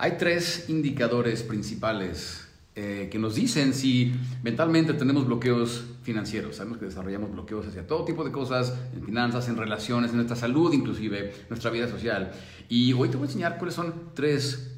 Hay tres indicadores principales eh, que nos dicen si mentalmente tenemos bloqueos financieros. Sabemos que desarrollamos bloqueos hacia todo tipo de cosas, en finanzas, en relaciones, en nuestra salud, inclusive nuestra vida social. Y hoy te voy a enseñar cuáles son tres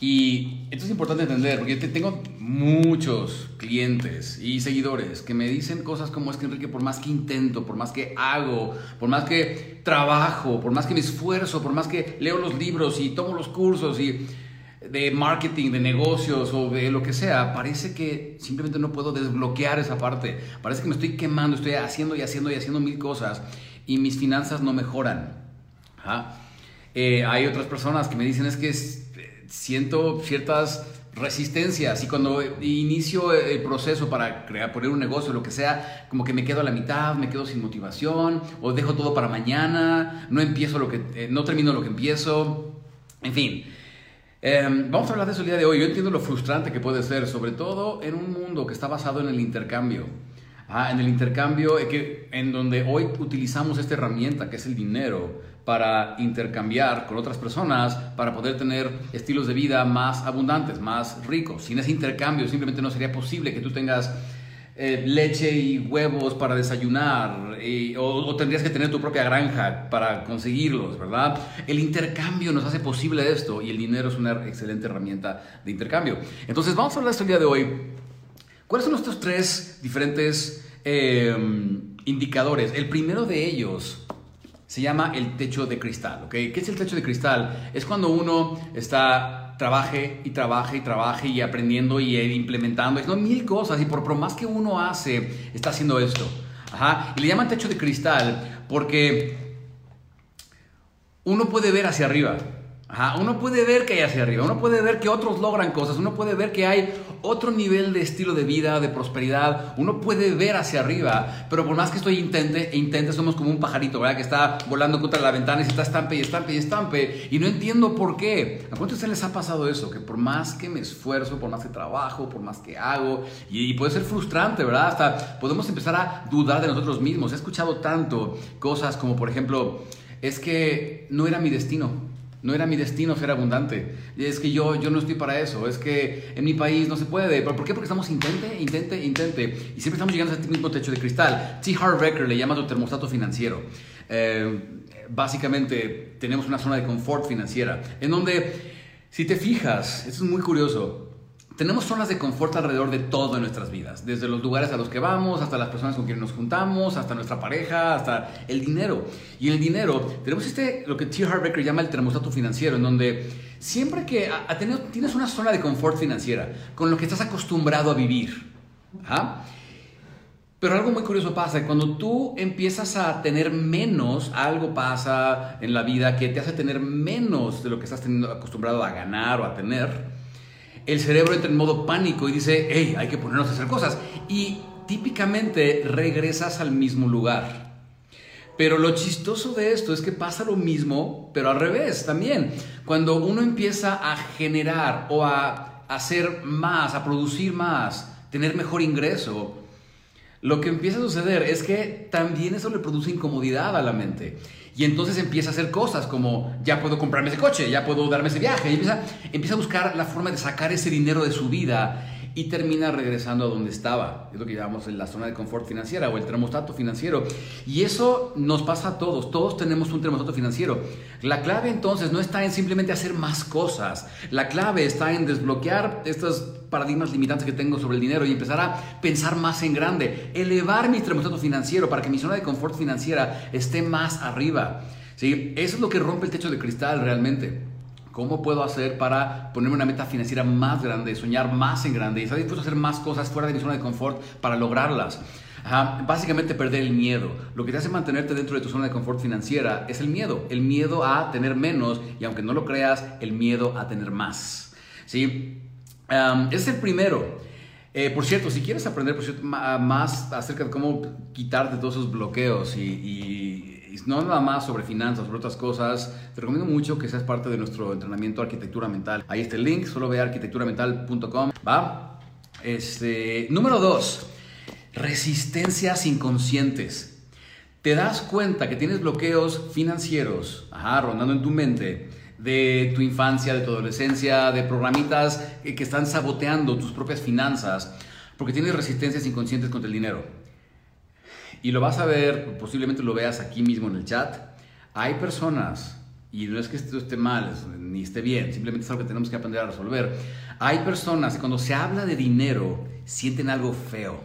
Y esto es importante entender, porque tengo muchos clientes y seguidores que me dicen cosas como es que Enrique, por más que intento, por más que hago, por más que trabajo, por más que me esfuerzo, por más que leo los libros y tomo los cursos y de marketing, de negocios o de lo que sea, parece que simplemente no puedo desbloquear esa parte. Parece que me estoy quemando, estoy haciendo y haciendo y haciendo mil cosas y mis finanzas no mejoran. Eh, hay otras personas que me dicen es que siento ciertas resistencias y cuando inicio el proceso para crear, poner un negocio, lo que sea, como que me quedo a la mitad, me quedo sin motivación o dejo todo para mañana, no empiezo lo que, eh, no termino lo que empiezo, en fin. Em, vamos a hablar de eso el día de hoy. Yo entiendo lo frustrante que puede ser, sobre todo en un mundo que está basado en el intercambio. Ah, en el intercambio que, en donde hoy utilizamos esta herramienta que es el dinero para intercambiar con otras personas, para poder tener estilos de vida más abundantes, más ricos. Sin ese intercambio simplemente no sería posible que tú tengas eh, leche y huevos para desayunar, o, tendrías que tener tu propia granja para conseguirlos, ¿verdad? El intercambio nos hace posible esto y el dinero es una excelente herramienta de intercambio. Entonces vamos a hablar de esto el día de hoy. ¿Cuáles son nuestros tres diferentes eh, indicadores? El primero de ellos se llama el techo de cristal, ¿ok? ¿Qué es el techo de cristal? Es cuando uno está, trabaje y trabaje y trabaje y aprendiendo y implementando, no mil cosas y por, por más que uno hace, está haciendo esto. Ajá. Y le llaman techo de cristal porque uno puede ver hacia arriba. Uno puede ver que hay hacia arriba, uno puede ver que otros logran cosas, uno puede ver que hay otro nivel de estilo de vida, de prosperidad, uno puede ver hacia arriba, pero por más que estoy intente e intente, somos como un pajarito, ¿verdad? Que está volando contra la ventana y se está estampe y estampe y estampe, y no entiendo por qué. ¿A cuántos les ha pasado eso? Que por más que me esfuerzo, por más que trabajo, por más que hago, y puede ser frustrante, ¿verdad? Hasta podemos empezar a dudar de nosotros mismos. He escuchado tanto cosas como, por ejemplo, es que no era mi destino. No era mi destino ser abundante. Es que yo, yo no estoy para eso. Es que en mi país no se puede. ¿Por qué? Porque estamos intente, intente, intente. Y siempre estamos llegando a este mismo techo de cristal. T. Harv Becker le llama tu termostato financiero. Eh, básicamente tenemos una zona de confort financiera. En donde, si te fijas, esto es muy curioso. Tenemos zonas de confort alrededor de todo en nuestras vidas, desde los lugares a los que vamos, hasta las personas con quienes nos juntamos, hasta nuestra pareja, hasta el dinero. Y en el dinero tenemos este, lo que T. Harv llama el termostato financiero, en donde siempre que tienes una zona de confort financiera, con lo que estás acostumbrado a vivir, ¿ah? Pero algo muy curioso pasa, cuando tú empiezas a tener menos, algo pasa en la vida que te hace tener menos de lo que estás teniendo, acostumbrado a ganar o a tener el cerebro entra en modo pánico y dice, hey, hay que ponernos a hacer cosas. Y típicamente regresas al mismo lugar. Pero lo chistoso de esto es que pasa lo mismo, pero al revés también. Cuando uno empieza a generar o a hacer más, a producir más, tener mejor ingreso, lo que empieza a suceder es que también eso le produce incomodidad a la mente. Y entonces empieza a hacer cosas como, ya puedo comprarme ese coche, ya puedo darme ese viaje. Y empieza, empieza a buscar la forma de sacar ese dinero de su vida y termina regresando a donde estaba. Es lo que llamamos la zona de confort financiera o el termostato financiero. Y eso nos pasa a todos. Todos tenemos un termostato financiero. La clave entonces no está en simplemente hacer más cosas. La clave está en desbloquear estos paradigmas limitantes que tengo sobre el dinero y empezar a pensar más en grande. Elevar mi termostato financiero para que mi zona de confort financiera esté más arriba. ¿Sí? Eso es lo que rompe el techo de cristal realmente. ¿Cómo puedo hacer para ponerme una meta financiera más grande, soñar más en grande y estar dispuesto a hacer más cosas fuera de mi zona de confort para lograrlas? Básicamente perder el miedo. Lo que te hace mantenerte dentro de tu zona de confort financiera es el miedo. El miedo a tener menos y aunque no lo creas, el miedo a tener más. ¿Sí? Es el primero. Eh, por cierto, si quieres aprender más acerca de cómo quitarte todos esos bloqueos y, no nada más sobre finanzas, sobre otras cosas, te recomiendo mucho que seas parte de nuestro entrenamiento Arquitectura Mental. Ahí está el link, solo ve arquitecturamental.com, ¿va? Este, número dos, resistencias inconscientes. Te das cuenta que tienes bloqueos financieros, ajá, rondando en tu mente, de tu infancia, de tu adolescencia, de programitas que están saboteando tus propias finanzas, porque tienes resistencias inconscientes contra el dinero. Y lo vas a ver, posiblemente lo veas aquí mismo en el chat. Hay personas, y no es que esto esté mal ni esté bien, simplemente es algo que tenemos que aprender a resolver. Hay personas que cuando se habla de dinero sienten algo feo.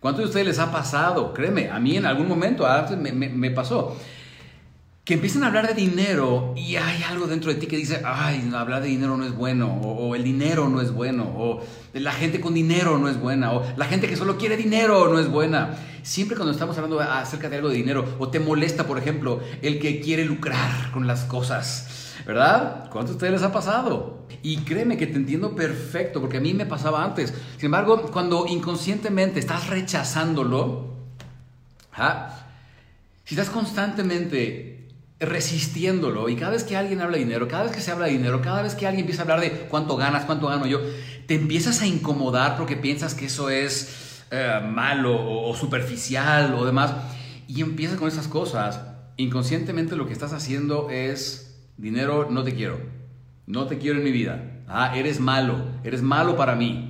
¿Cuántos de ustedes les ha pasado? Créeme, a mí en algún momento antes me, me pasó que empiecen a hablar de dinero y hay algo dentro de ti que dice, ay, hablar de dinero no es bueno, o, el dinero no es bueno, o la gente con dinero no es buena, o la gente que solo quiere dinero no es buena. Siempre cuando estamos hablando acerca de algo de dinero, o te molesta, por ejemplo, el que quiere lucrar con las cosas, ¿verdad? ¿Cuánto a ustedes les ha pasado? Y créeme que te entiendo perfecto, porque a mí me pasaba antes. Sin embargo, cuando inconscientemente estás rechazándolo, ¿ah? si estás constantemente resistiéndolo. Y cada vez que alguien habla de dinero, cada vez que se habla de dinero, cada vez que alguien empieza a hablar de cuánto ganas, cuánto gano yo, te empiezas a incomodar porque piensas que eso es eh, malo o, superficial o demás. Y empiezas con esas cosas. Inconscientemente lo que estás haciendo es, dinero, no te quiero. No te quiero en mi vida. Ah, eres malo. Eres malo para mí.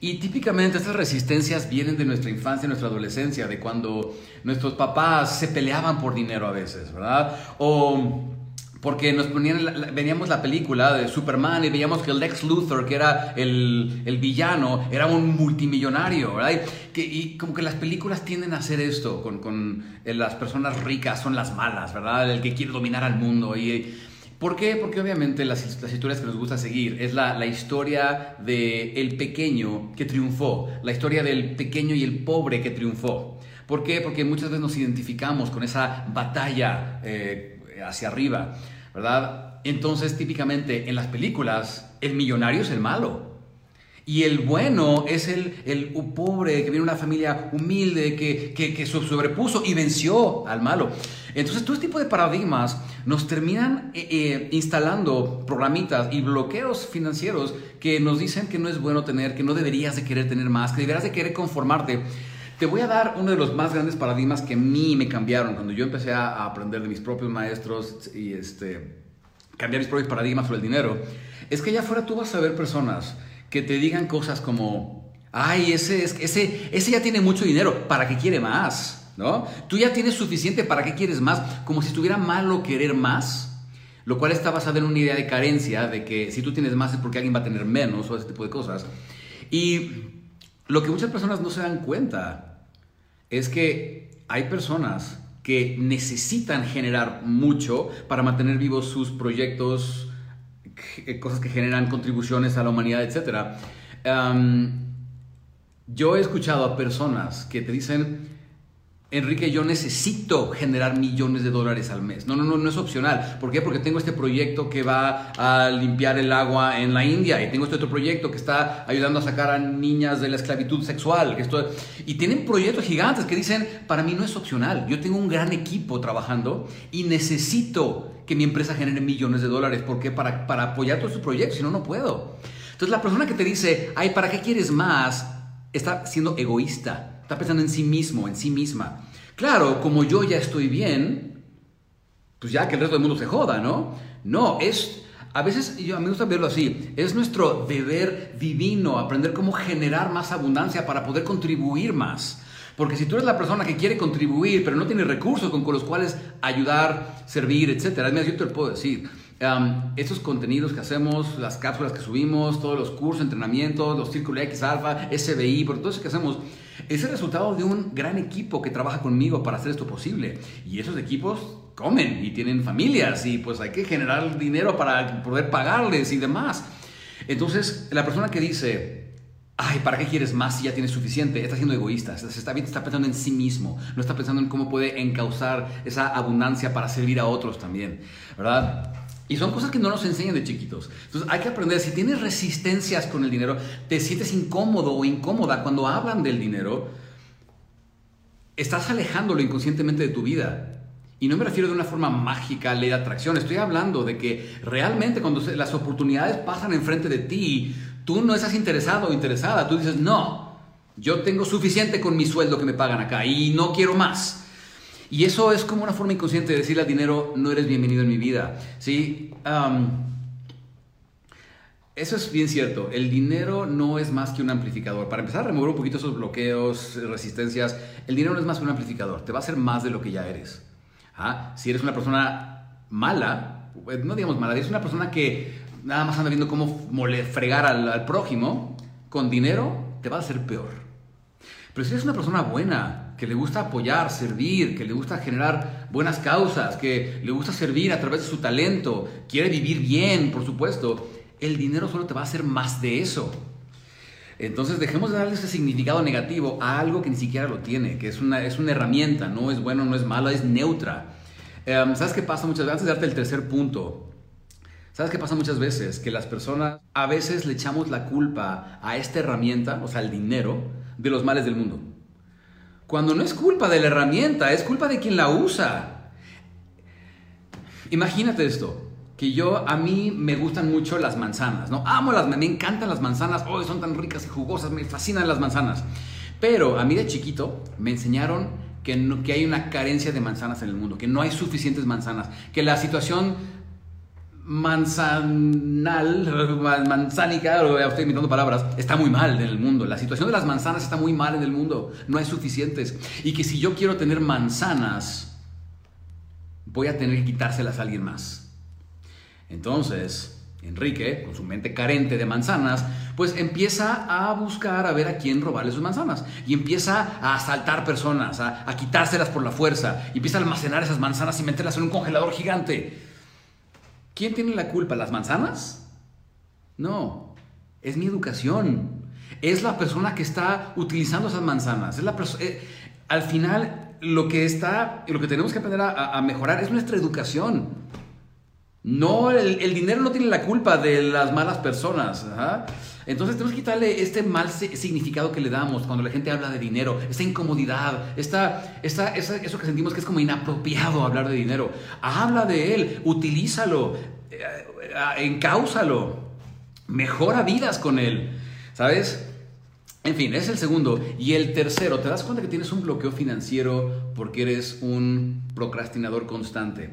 Y típicamente estas resistencias vienen de nuestra infancia, nuestra adolescencia, de cuando nuestros papás se peleaban por dinero a veces, ¿verdad? O porque nos ponían, veníamos la película de Superman y veíamos que el Lex Luthor, que era el, el villano, era un multimillonario, ¿verdad? Y, como que las películas tienden a hacer esto con, con eh, las personas ricas, son las malas, ¿verdad? El que quiere dominar al mundo y ¿Por qué? Porque obviamente las, historias que nos gusta seguir es la, historia del el pequeño que triunfó, la historia del pequeño y el pobre que triunfó. ¿Por qué? Porque muchas veces nos identificamos con esa batalla eh, hacia arriba, ¿verdad? Entonces, típicamente en las películas, el millonario es el malo. Y el bueno es el, el pobre que viene de una familia humilde, que, que, que sobrepuso y venció al malo. Entonces, todo este tipo de paradigmas nos terminan eh, eh, instalando programitas y bloqueos financieros que nos dicen que no es bueno tener, que no deberías de querer tener más, que deberías de querer conformarte. Te voy a dar uno de los más grandes paradigmas que a mí me cambiaron cuando yo empecé a aprender de mis propios maestros y este, cambiar mis propios paradigmas sobre el dinero. Es que allá afuera tú vas a ver personas que te digan cosas como, ay, ese, ese, ese ya tiene mucho dinero, ¿para qué quiere más? ¿No? Tú ya tienes suficiente, ¿para qué quieres más? Como si estuviera malo querer más, lo cual está basado en una idea de carencia, de que si tú tienes más es porque alguien va a tener menos o ese tipo de cosas. Y lo que muchas personas no se dan cuenta es que hay personas que necesitan generar mucho para mantener vivos sus proyectos, cosas que generan contribuciones a la humanidad, etc. yo he escuchado a personas que te dicen, Enrique, yo necesito generar millones de dólares al mes. No, no, no, no es opcional. ¿Por qué? Porque tengo este proyecto que va a limpiar el agua en la India y tengo este otro proyecto que está ayudando a sacar a niñas de la esclavitud sexual. esto... Y tienen proyectos gigantes que dicen, para mí no es opcional. Yo tengo un gran equipo trabajando y necesito que mi empresa genere millones de dólares. ¿Por qué? Para, para apoyar todos sus proyectos, si no, no puedo. Entonces la persona que te dice, ay, ¿para qué quieres más? Está siendo egoísta, está pensando en sí mismo, en sí misma. Claro, como yo ya estoy bien, pues ya que el resto del mundo se joda, ¿no? No, es... A veces, yo, a mí me gusta verlo así, es nuestro deber divino aprender cómo generar más abundancia para poder contribuir más. Porque si tú eres la persona que quiere contribuir, pero no tiene recursos con, los cuales ayudar, servir, etc., mira, yo te lo puedo decir. estos contenidos que hacemos, las cápsulas que subimos, todos los cursos, entrenamientos, los círculos X Alpha, SBI, por todo eso que hacemos, es el resultado de un gran equipo que trabaja conmigo para hacer esto posible. Y esos equipos comen y tienen familias y pues hay que generar dinero para poder pagarles y demás. Entonces, la persona que dice, ay, ¿para qué quieres más si ya tienes suficiente? Está siendo egoísta, se está, está pensando en sí mismo, no está pensando en cómo puede encauzar esa abundancia para servir a otros también, ¿verdad? Y son cosas que no nos enseñan de chiquitos. Entonces hay que aprender, si tienes resistencias con el dinero, te sientes incómodo o incómoda cuando hablan del dinero, estás alejándolo inconscientemente de tu vida. Y no me refiero de una forma mágica, ley de atracción. Estoy hablando de que realmente cuando las oportunidades pasan enfrente de ti, tú no estás interesado o interesada. Tú dices, no, yo tengo suficiente con mi sueldo que me pagan acá y no quiero más. Y eso es como una forma inconsciente de decirle al dinero, no eres bienvenido en mi vida. ¿Sí? eso es bien cierto. El dinero no es más que un amplificador. Para empezar a remover un poquito esos bloqueos, resistencias, el dinero no es más que un amplificador. Te va a hacer más de lo que ya eres. ¿Ah? Si eres una persona mala, pues, no digamos mala, eres una persona que nada más anda viendo cómo fregar al, al prójimo, con dinero te va a hacer peor. Pero si eres una persona buena, que le gusta apoyar, servir, que le gusta generar buenas causas, que le gusta servir a través de su talento, quiere vivir bien, por supuesto, el dinero solo te va a hacer más de eso. Entonces dejemos de darle ese significado negativo a algo que ni siquiera lo tiene, que es una, es una herramienta, no es bueno, no es malo, es neutra. Em, ¿Sabes qué pasa muchas veces? Antes de darte el tercer punto, ¿sabes qué pasa muchas veces? Que las personas a veces le echamos la culpa a esta herramienta, o sea, al dinero, de los males del mundo. Cuando no es culpa de la herramienta, es culpa de quien la usa. Imagínate esto que yo, a mí me gustan mucho las manzanas, ¿no? Amo las, me encantan las manzanas, oh, son tan ricas y jugosas, me fascinan las manzanas. Pero a mí de chiquito me enseñaron que, que hay una carencia de manzanas en el mundo, que no hay suficientes manzanas, que la situación manzanal, manzánica, estoy inventando palabras, está muy mal en el mundo. La situación de las manzanas está muy mal en el mundo, no hay suficientes. Y que si yo quiero tener manzanas, voy a tener que quitárselas a alguien más. Entonces, Enrique, con su mente carente de manzanas, pues empieza a buscar a ver a quién robarle sus manzanas. Y empieza a asaltar personas, a, quitárselas por la fuerza. Y empieza a almacenar esas manzanas y meterlas en un congelador gigante. ¿Quién tiene la culpa? ¿Las manzanas? No, es mi educación. Es la persona que está utilizando esas manzanas. Es la eh, al final, lo que está, lo que tenemos que aprender a mejorar es nuestra educación. No, el, dinero no tiene la culpa de las malas personas. Entonces tenemos que quitarle este mal significado que le damos cuando la gente habla de dinero, esta incomodidad, esta, esta, eso que sentimos que es como inapropiado hablar de dinero. Habla de él, utilízalo, eh, eh, encáusalo, mejora vidas con él. ¿Sabes? En fin, es el segundo. Y el tercero, te das cuenta que tienes un bloqueo financiero porque eres un procrastinador constante.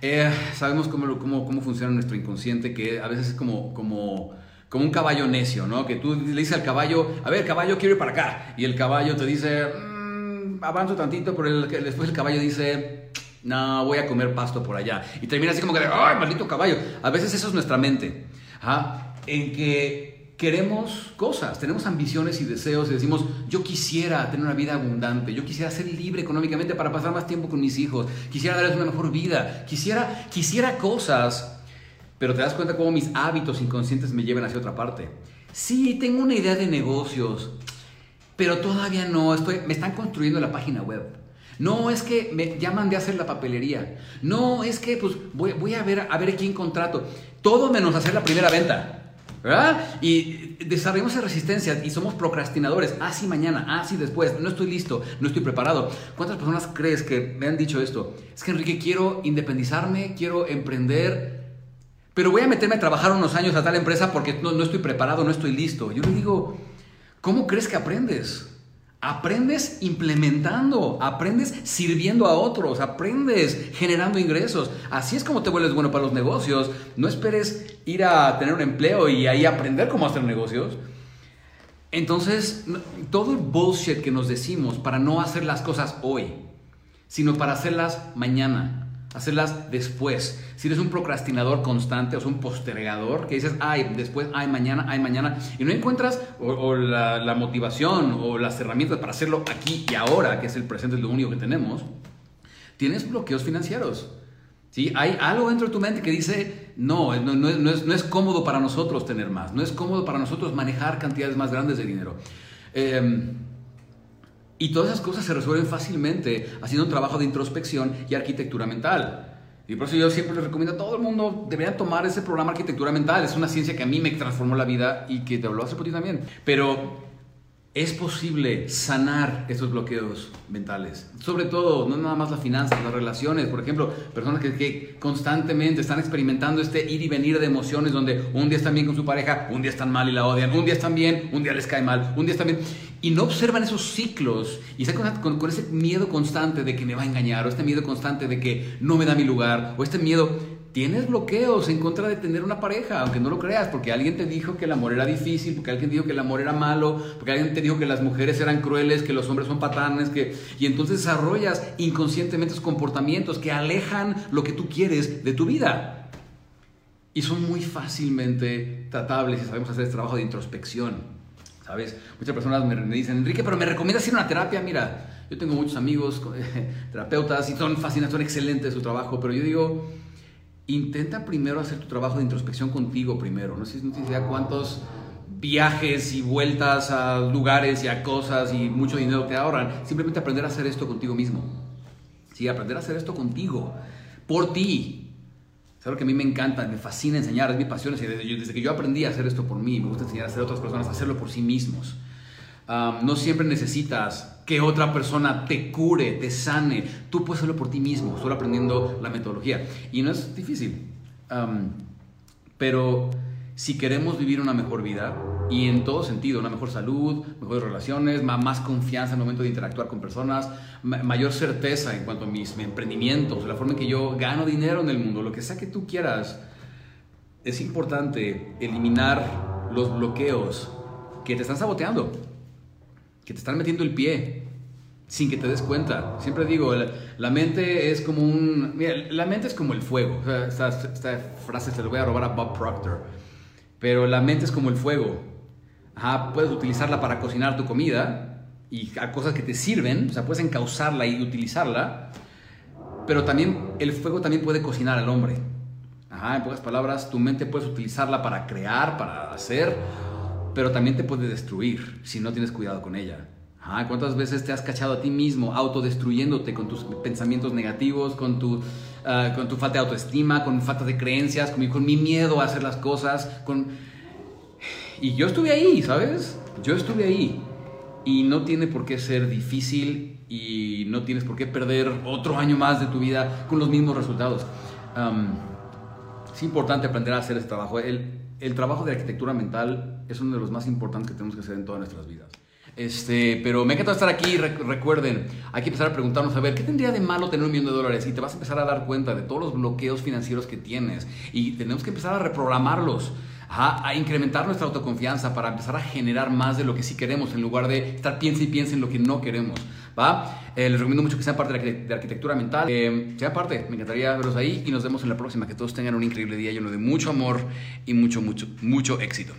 Eh, sabemos cómo, cómo, cómo, funciona nuestro inconsciente, que a veces es como, como, como un caballo necio, ¿no? Que tú le dices al caballo, a ver, caballo, quiero ir para acá. Y el caballo te dice, mmm, avanzo tantito, pero el, después el caballo dice, no, voy a comer pasto por allá. Y termina así como que, ay, maldito caballo. A veces eso es nuestra mente. En que queremos cosas, tenemos ambiciones y deseos y decimos, yo quisiera tener una vida abundante, yo quisiera ser libre económicamente para pasar más tiempo con mis hijos, quisiera darles una mejor vida, quisiera, quisiera cosas, pero te das cuenta cómo mis hábitos inconscientes me llevan hacia otra parte. Sí, tengo una idea de negocios, pero todavía no, estoy, me están construyendo la página web. No es que me, ya mandé a hacer la papelería. No es que pues voy, voy a ver a ver quién contrato. Todo menos hacer la primera venta. ¿Verdad? Y desarrollamos esa resistencia y somos procrastinadores. Ah, sí, mañana, ah, sí, después, no estoy listo, no estoy preparado. ¿Cuántas personas crees que me han dicho esto? Es que Enrique, quiero independizarme, quiero emprender, pero voy a meterme a trabajar unos años a tal empresa porque no, no estoy preparado, no estoy listo. Yo le digo, ¿cómo crees que aprendes? Aprendes implementando, aprendes sirviendo a otros, aprendes generando ingresos. Así es como te vuelves bueno para los negocios. No esperes ir a tener un empleo y ahí aprender cómo hacer negocios. Entonces, todo el bullshit que nos decimos para no hacer las cosas hoy, sino para hacerlas mañana, hacerlas después. Si eres un procrastinador constante o un postergador que dices, ay, después, ay, mañana, ay, mañana, y no encuentras o, la, motivación o las herramientas para hacerlo aquí y ahora, que es el presente, es lo único que tenemos, tienes bloqueos financieros. ¿Sí? Hay algo dentro de tu mente que dice, no, no, es, no, es, cómodo para nosotros tener más, no es cómodo para nosotros manejar cantidades más grandes de dinero. Eh, y todas esas cosas se resuelven fácilmente haciendo un trabajo de introspección y arquitectura mental. Y por eso yo siempre les recomiendo a todo el mundo, deberían tomar ese programa Arquitectura Mental. Es una ciencia que a mí me transformó la vida y que te lo hace por ti también. Pero es posible sanar esos bloqueos mentales. Sobre todo, no nada más las finanzas, las relaciones. Por ejemplo, personas que, constantemente están experimentando este ir y venir de emociones donde un día están bien con su pareja, un día están mal y la odian, un día están bien, un día les cae mal, un día están bien. Y no observan esos ciclos y están con, con ese miedo constante de que me va a engañar, o este miedo constante de que no me da mi lugar, o este miedo tienes bloqueos en contra de tener una pareja, aunque no lo creas, porque alguien te dijo que el amor era difícil, porque alguien dijo que el amor era malo, porque alguien te dijo que las mujeres eran crueles, que los hombres son patanes, que... y entonces desarrollas inconscientemente esos comportamientos que alejan lo que tú quieres de tu vida. Y son muy fácilmente tratables si sabemos hacer este trabajo de introspección. ¿Sabes? Muchas personas me, dicen, Enrique, pero me recomiendas ir a una terapia. Mira, yo tengo muchos amigos terapeutas y son fascinantes, son excelentes su trabajo, pero yo digo, intenta primero hacer tu trabajo de introspección contigo primero. No sé, no sé cuántos viajes y vueltas a lugares y a cosas y mucho dinero te ahorran. Simplemente aprender a hacer esto contigo mismo. Sí, aprender a hacer esto contigo, por ti. Es algo que a mí me encanta, me fascina enseñar, es mi pasión. Desde, que yo aprendí a hacer esto por mí, me gusta enseñar a hacer a otras personas a hacerlo por sí mismos. no siempre necesitas que otra persona te cure, te sane. Tú puedes hacerlo por ti mismo, solo aprendiendo la metodología. Y no es difícil. pero si queremos vivir una mejor vida, y en todo sentido, una mejor salud, mejores relaciones, más confianza en el momento de interactuar con personas, mayor certeza en cuanto a mis emprendimientos, la forma en que yo gano dinero en el mundo, lo que sea que tú quieras, es importante eliminar los bloqueos que te están saboteando que te están metiendo el pie sin que te des cuenta. Siempre digo, la, mente es como un... Mira, la mente es como el fuego. esta, frase se la voy a robar a Bob Proctor. Pero la mente es como el fuego. Ajá, puedes utilizarla para cocinar tu comida y a cosas que te sirven. O sea, puedes encauzarla y utilizarla. Pero también el fuego también puede cocinar al hombre. Ajá, en pocas palabras, tu mente puedes utilizarla para crear, para hacer pero también te puede destruir si no tienes cuidado con ella. ¿Cuántas veces te has cachado a ti mismo autodestruyéndote con tus pensamientos negativos, con tu, ah, con tu falta de autoestima, con falta de creencias, con mi, miedo a hacer las cosas? Con... Y yo estuve ahí, ¿sabes? Yo estuve ahí. Y no tiene por qué ser difícil y no tienes por qué perder otro año más de tu vida con los mismos resultados. es importante aprender a hacer este trabajo. El trabajo de arquitectura mental es uno de los más importantes que tenemos que hacer en todas nuestras vidas. Este, pero me encanta estar aquí. recuerden, hay que empezar a preguntarnos a ver qué tendría de malo tener un millón de dólares y te vas a empezar a dar cuenta de todos los bloqueos financieros que tienes y tenemos que empezar a reprogramarlos. a incrementar nuestra autoconfianza para empezar a generar más de lo que sí queremos en lugar de estar piensa y piensa en lo que no queremos. ¿va? Eh, les recomiendo mucho que sean parte de, arquitectura mental. Eh, sean parte, me encantaría verlos ahí y nos vemos en la próxima. Que todos tengan un increíble día lleno de mucho amor y mucho, mucho, mucho éxito.